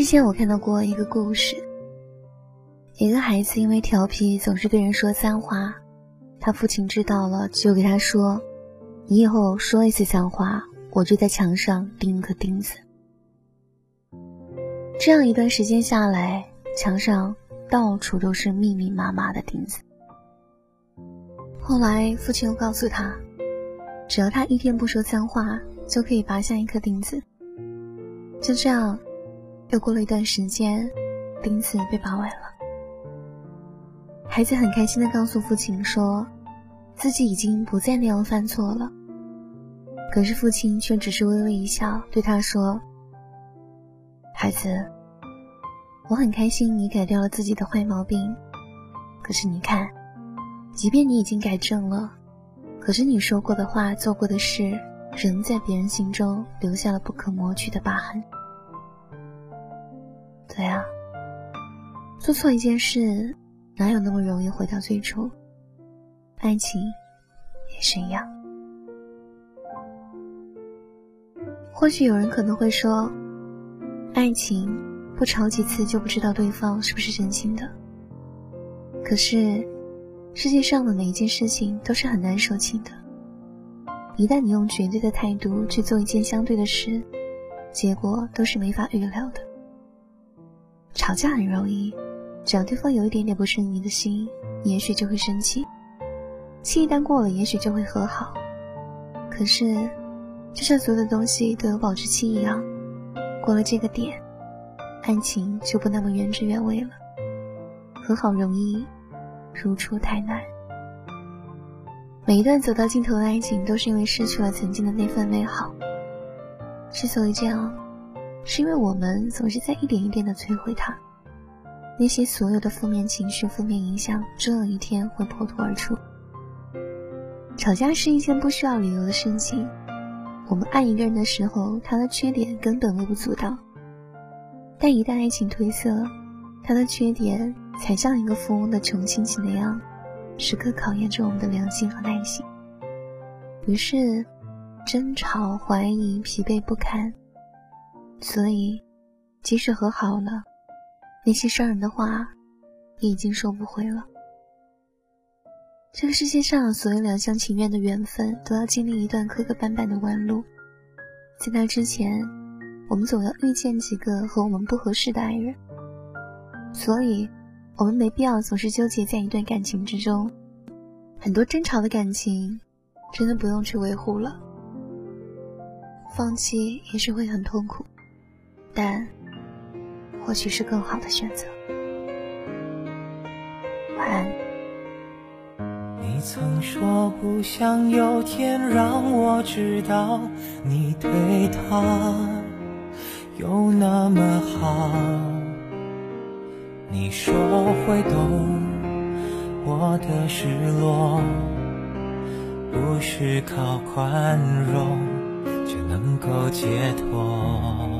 之前我看到过一个故事，一个孩子因为调皮，总是对人说脏话，他父亲知道了，就给他说：“你以后说一次脏话，我就在墙上钉一颗钉子。”这样一段时间下来，墙上到处都是密密麻麻的钉子。后来父亲又告诉他，只要他一天不说脏话，就可以拔下一颗钉子。就这样。又过了一段时间，钉子被拔完了。孩子很开心的告诉父亲说，自己已经不再那样犯错了。可是父亲却只是微微一笑，对他说：“孩子，我很开心你改掉了自己的坏毛病。可是你看，即便你已经改正了，可是你说过的话、做过的事，仍在别人心中留下了不可磨去的疤痕。”对啊，做错一件事，哪有那么容易回到最初？爱情也是一样。或许有人可能会说，爱情不吵几次就不知道对方是不是真心的。可是，世界上的每一件事情都是很难说清的。一旦你用绝对的态度去做一件相对的事，结果都是没法预料的。吵架很容易，只要对方有一点点不顺你的心，也许就会生气。气一旦过了，也许就会和好。可是，就像所有的东西都有保质期一样，过了这个点，爱情就不那么原汁原味了。和好容易，如初太难。每一段走到尽头的爱情，都是因为失去了曾经的那份美好。之所以这样。是因为我们总是在一点一点的摧毁它，那些所有的负面情绪、负面影响，终有一天会破土而出。吵架是一件不需要理由的事情。我们爱一个人的时候，他的缺点根本微不足道；但一旦爱情褪色，他的缺点才像一个富翁的穷亲戚那样，时刻考验着我们的良心和耐心。于是，争吵、怀疑、疲惫不堪。所以，即使和好了，那些伤人的话，也已经收不回了。这个世界上，所有两厢情愿的缘分，都要经历一段磕磕绊绊的弯路。在那之前，我们总要遇见几个和我们不合适的爱人。所以，我们没必要总是纠结在一段感情之中。很多争吵的感情，真的不用去维护了。放弃也许会很痛苦。但或许是更好的选择。晚安。你曾说不想有天让我知道你对他有那么好。你说会懂我的失落，不是靠宽容就能够解脱。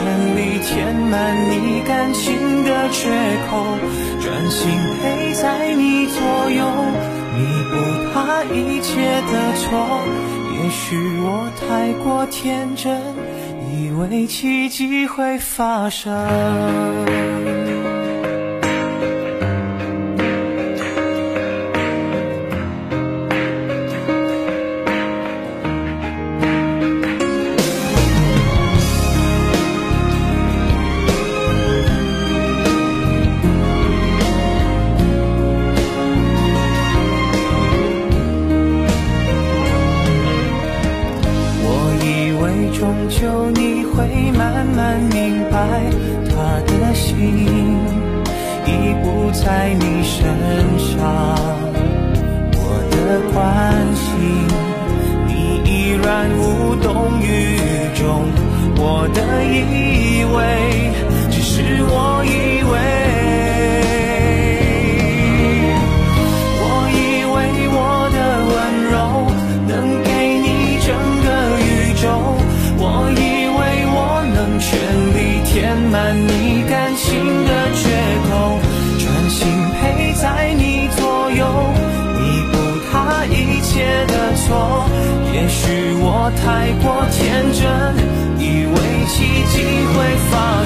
全力填满你感情的缺口，专心陪在你左右，弥补他一切的错。也许我太过天真，以为奇迹会发生。他的心已不在你身上我的关心你依然无动于衷我的以为太过天真，以为奇迹会发生。